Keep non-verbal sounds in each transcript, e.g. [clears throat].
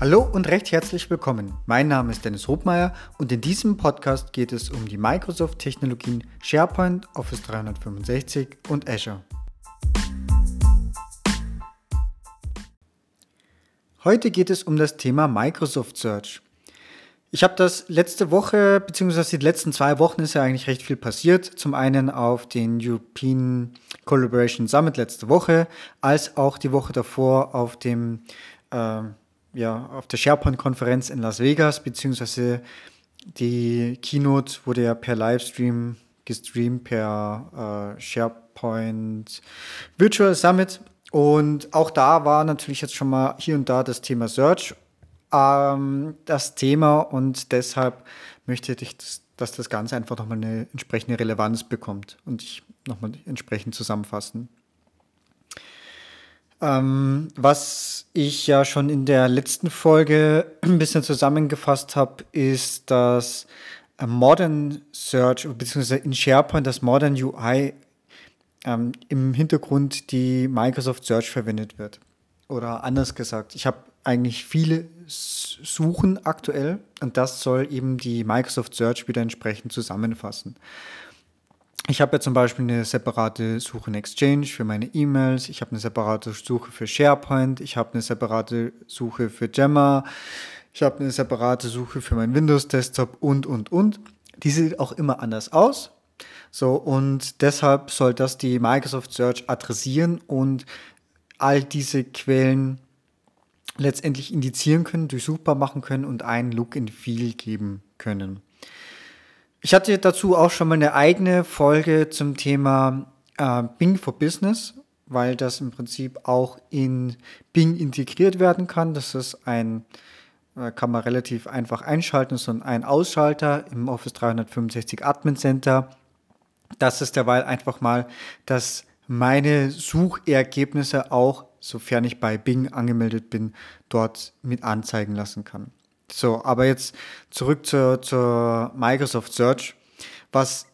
Hallo und recht herzlich willkommen. Mein Name ist Dennis Hobmeier und in diesem Podcast geht es um die Microsoft-Technologien SharePoint, Office 365 und Azure. Heute geht es um das Thema Microsoft Search. Ich habe das letzte Woche, beziehungsweise die letzten zwei Wochen ist ja eigentlich recht viel passiert. Zum einen auf den European Collaboration Summit letzte Woche, als auch die Woche davor auf dem äh, ja, auf der SharePoint-Konferenz in Las Vegas, beziehungsweise die Keynote wurde ja per Livestream gestreamt, per äh, SharePoint Virtual Summit. Und auch da war natürlich jetzt schon mal hier und da das Thema Search ähm, das Thema und deshalb möchte ich, dass, dass das Ganze einfach nochmal eine entsprechende Relevanz bekommt und ich nochmal entsprechend zusammenfassen. Ähm, was ich ja schon in der letzten Folge [clears throat] ein bisschen zusammengefasst habe, ist, dass Modern Search bzw. in SharePoint das Modern UI ähm, im Hintergrund die Microsoft Search verwendet wird. Oder anders gesagt, ich habe eigentlich viele Suchen aktuell und das soll eben die Microsoft Search wieder entsprechend zusammenfassen. Ich habe ja zum Beispiel eine separate Suche in Exchange für meine E-Mails, ich habe eine separate Suche für SharePoint, ich habe eine separate Suche für Gemma, ich habe eine separate Suche für meinen Windows-Desktop und, und, und. Die sieht auch immer anders aus. So, und deshalb soll das die Microsoft Search adressieren und all diese Quellen letztendlich indizieren können, durchsuchbar machen können und einen Look and Feel geben können. Ich hatte dazu auch schon mal eine eigene Folge zum Thema äh, Bing for Business, weil das im Prinzip auch in Bing integriert werden kann. Das ist ein, äh, kann man relativ einfach einschalten, so ein Ausschalter im Office 365 Admin Center. Das ist derweil einfach mal, dass meine Suchergebnisse auch, sofern ich bei Bing angemeldet bin, dort mit anzeigen lassen kann. So, aber jetzt zurück zur, zur Microsoft Search. Was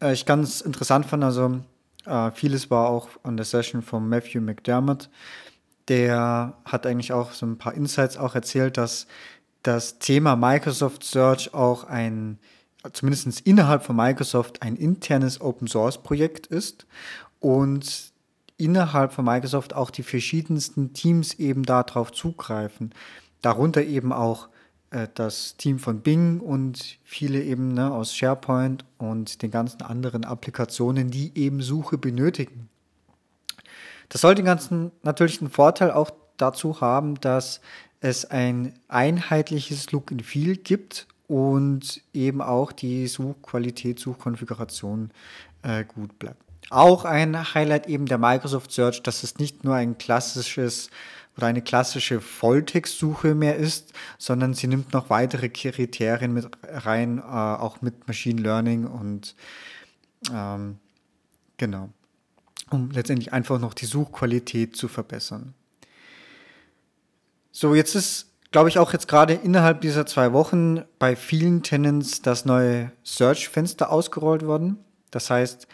äh, ich ganz interessant fand, also äh, vieles war auch an der Session von Matthew McDermott. Der hat eigentlich auch so ein paar Insights auch erzählt, dass das Thema Microsoft Search auch ein, zumindest innerhalb von Microsoft, ein internes Open Source Projekt ist und innerhalb von Microsoft auch die verschiedensten Teams eben darauf zugreifen. Darunter eben auch äh, das Team von Bing und viele eben ne, aus SharePoint und den ganzen anderen Applikationen, die eben Suche benötigen. Das soll den ganzen natürlich einen Vorteil auch dazu haben, dass es ein einheitliches Look and Feel gibt und eben auch die Suchqualität, Suchkonfiguration äh, gut bleibt. Auch ein Highlight eben der Microsoft Search, dass es nicht nur ein klassisches oder eine klassische Volltextsuche mehr ist, sondern sie nimmt noch weitere Kriterien mit rein, äh, auch mit Machine Learning und ähm, genau, um letztendlich einfach noch die Suchqualität zu verbessern. So, jetzt ist, glaube ich, auch jetzt gerade innerhalb dieser zwei Wochen bei vielen Tenants das neue Search-Fenster ausgerollt worden. Das heißt,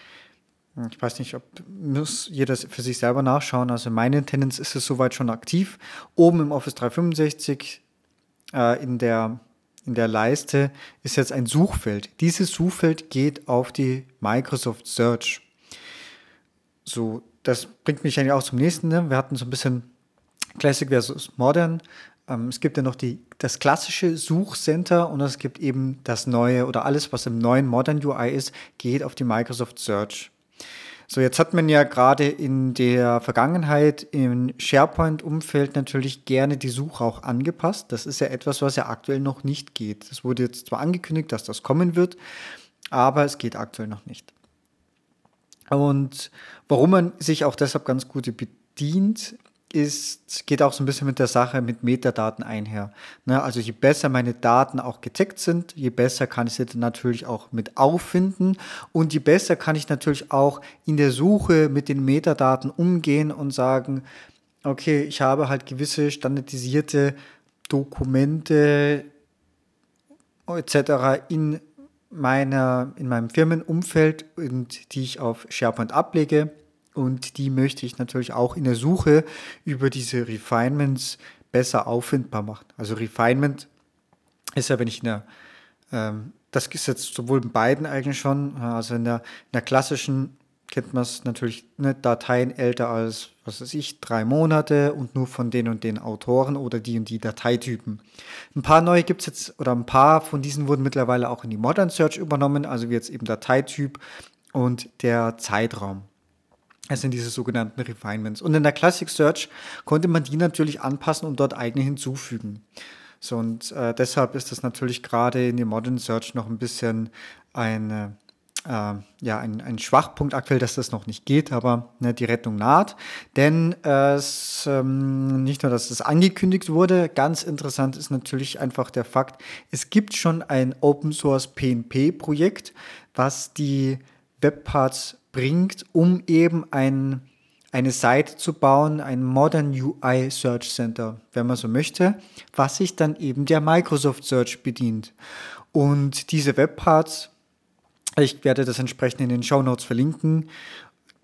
ich weiß nicht, ob muss jeder für sich selber nachschauen. Also in meinen Tenants ist es soweit schon aktiv. Oben im Office 365 äh, in, der, in der Leiste ist jetzt ein Suchfeld. Dieses Suchfeld geht auf die Microsoft Search. So, das bringt mich eigentlich auch zum nächsten. Ne? Wir hatten so ein bisschen Classic versus Modern. Ähm, es gibt ja noch die, das klassische Suchcenter und es gibt eben das neue oder alles, was im neuen Modern UI ist, geht auf die Microsoft Search. So, jetzt hat man ja gerade in der Vergangenheit im SharePoint-Umfeld natürlich gerne die Suche auch angepasst. Das ist ja etwas, was ja aktuell noch nicht geht. Es wurde jetzt zwar angekündigt, dass das kommen wird, aber es geht aktuell noch nicht. Und warum man sich auch deshalb ganz gut bedient, ist, geht auch so ein bisschen mit der Sache mit Metadaten einher. Ne? Also je besser meine Daten auch getaggt sind, je besser kann ich sie dann natürlich auch mit auffinden und je besser kann ich natürlich auch in der Suche mit den Metadaten umgehen und sagen, okay, ich habe halt gewisse standardisierte Dokumente etc. in meiner, in meinem Firmenumfeld und die ich auf SharePoint ablege und die möchte ich natürlich auch in der Suche über diese Refinements besser auffindbar macht. Also Refinement ist ja, wenn ich in der, ähm, das ist jetzt sowohl in beiden eigentlich schon, also in der, in der klassischen kennt man es natürlich, ne, Dateien älter als, was weiß ich, drei Monate und nur von den und den Autoren oder die und die Dateitypen. Ein paar neue gibt es jetzt, oder ein paar von diesen wurden mittlerweile auch in die Modern Search übernommen, also wie jetzt eben Dateityp und der Zeitraum. Das sind diese sogenannten Refinements. Und in der Classic Search konnte man die natürlich anpassen und dort eigene hinzufügen. So, und äh, deshalb ist das natürlich gerade in der Modern Search noch ein bisschen eine äh, ja, ein, ein Schwachpunkt aktuell, dass das noch nicht geht, aber ne, die Rettung naht. Denn äh, es, ähm, nicht nur, dass es angekündigt wurde, ganz interessant ist natürlich einfach der Fakt, es gibt schon ein Open Source PNP-Projekt, was die Webparts bringt, um eben ein, eine Seite zu bauen, ein Modern UI Search Center, wenn man so möchte, was sich dann eben der Microsoft Search bedient. Und diese Webparts ich werde das entsprechend in den Show Notes verlinken.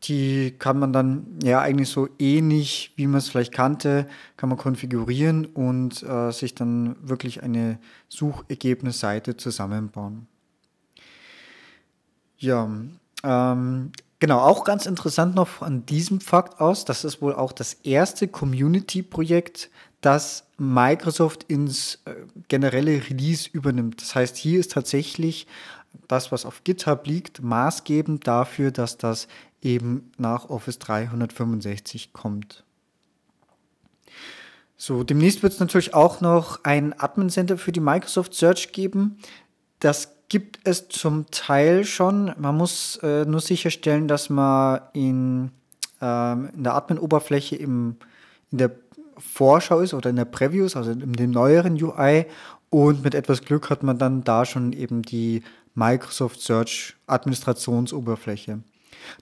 Die kann man dann ja eigentlich so ähnlich, wie man es vielleicht kannte, kann man konfigurieren und äh, sich dann wirklich eine Suchergebnisseite zusammenbauen. Ja, ähm, genau, auch ganz interessant noch an diesem Fakt aus, das ist wohl auch das erste Community-Projekt, das Microsoft ins äh, generelle Release übernimmt. Das heißt, hier ist tatsächlich das, was auf GitHub liegt, maßgebend dafür, dass das eben nach Office 365 kommt. So, demnächst wird es natürlich auch noch ein Admin Center für die Microsoft Search geben. Das gibt es zum Teil schon. Man muss äh, nur sicherstellen, dass man in, ähm, in der Admin-Oberfläche in der Vorschau ist oder in der Previews, also in dem neueren UI. Und mit etwas Glück hat man dann da schon eben die Microsoft Search Administrationsoberfläche.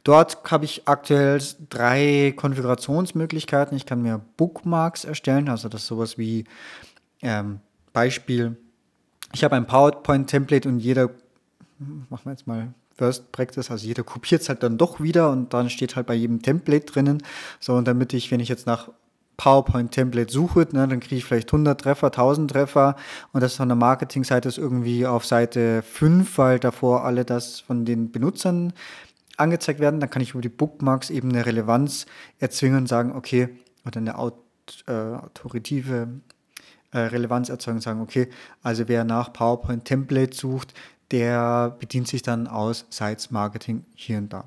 Dort habe ich aktuell drei Konfigurationsmöglichkeiten. Ich kann mir Bookmarks erstellen, also das ist sowas wie ähm, Beispiel. Ich habe ein PowerPoint-Template und jeder, machen wir jetzt mal First Practice, also jeder kopiert es halt dann doch wieder und dann steht halt bei jedem Template drinnen. So, und damit ich, wenn ich jetzt nach PowerPoint-Template suche, ne, dann kriege ich vielleicht 100 Treffer, 1000 Treffer und das von der Marketingseite ist irgendwie auf Seite 5, weil davor alle das von den Benutzern angezeigt werden. Dann kann ich über die Bookmarks eben eine Relevanz erzwingen und sagen, okay, oder eine Aut äh, autoritive äh, Relevanz erzeugen und sagen, okay, also wer nach PowerPoint-Template sucht, der bedient sich dann aus Sites Marketing hier und da.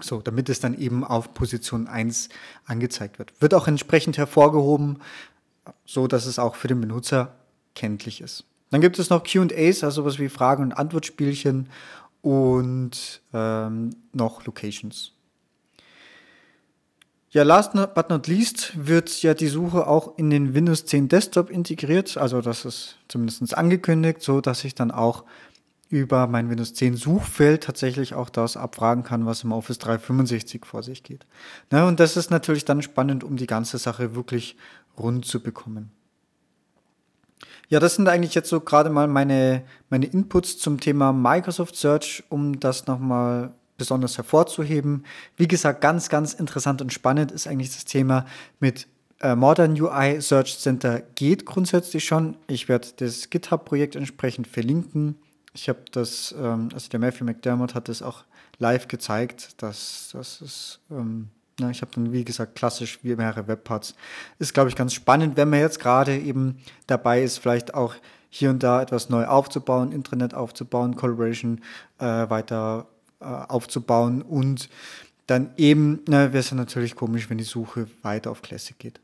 So, damit es dann eben auf Position 1 angezeigt wird. Wird auch entsprechend hervorgehoben, so dass es auch für den Benutzer kenntlich ist. Dann gibt es noch QAs, also sowas wie Fragen- und Antwortspielchen und ähm, noch Locations. Ja, last but not least wird ja die Suche auch in den Windows 10 Desktop integriert. Also das ist zumindest angekündigt, so dass ich dann auch über mein Windows 10 Suchfeld tatsächlich auch das abfragen kann, was im Office 365 vor sich geht. Na, und das ist natürlich dann spannend, um die ganze Sache wirklich rund zu bekommen. Ja, das sind eigentlich jetzt so gerade mal meine, meine Inputs zum Thema Microsoft Search, um das nochmal besonders hervorzuheben. Wie gesagt, ganz, ganz interessant und spannend ist eigentlich das Thema mit äh, Modern UI Search Center geht grundsätzlich schon. Ich werde das GitHub-Projekt entsprechend verlinken. Ich habe das, ähm, also der Matthew McDermott hat das auch live gezeigt, dass das ist, ähm, na, ich habe dann wie gesagt klassisch wie mehrere Webparts. Ist glaube ich ganz spannend, wenn man jetzt gerade eben dabei ist, vielleicht auch hier und da etwas neu aufzubauen, Intranet aufzubauen, Collaboration äh, weiter aufzubauen und dann eben, wäre es ja natürlich komisch, wenn die Suche weiter auf Classic geht.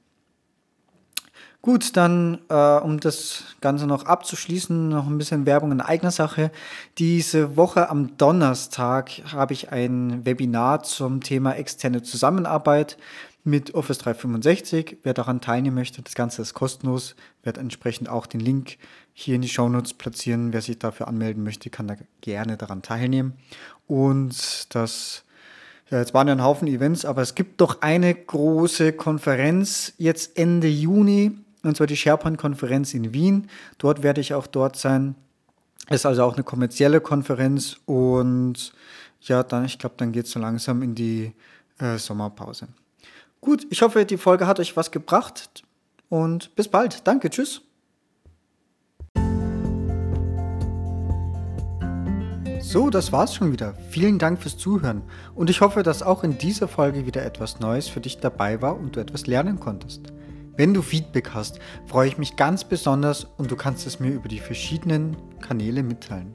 Gut, dann, äh, um das Ganze noch abzuschließen, noch ein bisschen Werbung in eigener Sache. Diese Woche am Donnerstag habe ich ein Webinar zum Thema externe Zusammenarbeit mit Office 365. Wer daran teilnehmen möchte, das Ganze ist kostenlos. Werde entsprechend auch den Link hier in die Shownotes platzieren. Wer sich dafür anmelden möchte, kann da gerne daran teilnehmen. Und das ja, jetzt waren ja ein Haufen Events, aber es gibt doch eine große Konferenz jetzt Ende Juni und zwar die SharePoint-Konferenz in Wien. Dort werde ich auch dort sein. Ist also auch eine kommerzielle Konferenz und ja, dann, ich glaube, dann geht es so langsam in die äh, Sommerpause. Gut, ich hoffe, die Folge hat euch was gebracht. und bis bald. Danke, tschüss. So, das war's schon wieder. Vielen Dank fürs Zuhören und ich hoffe, dass auch in dieser Folge wieder etwas Neues für dich dabei war und du etwas lernen konntest. Wenn du Feedback hast, freue ich mich ganz besonders und du kannst es mir über die verschiedenen Kanäle mitteilen.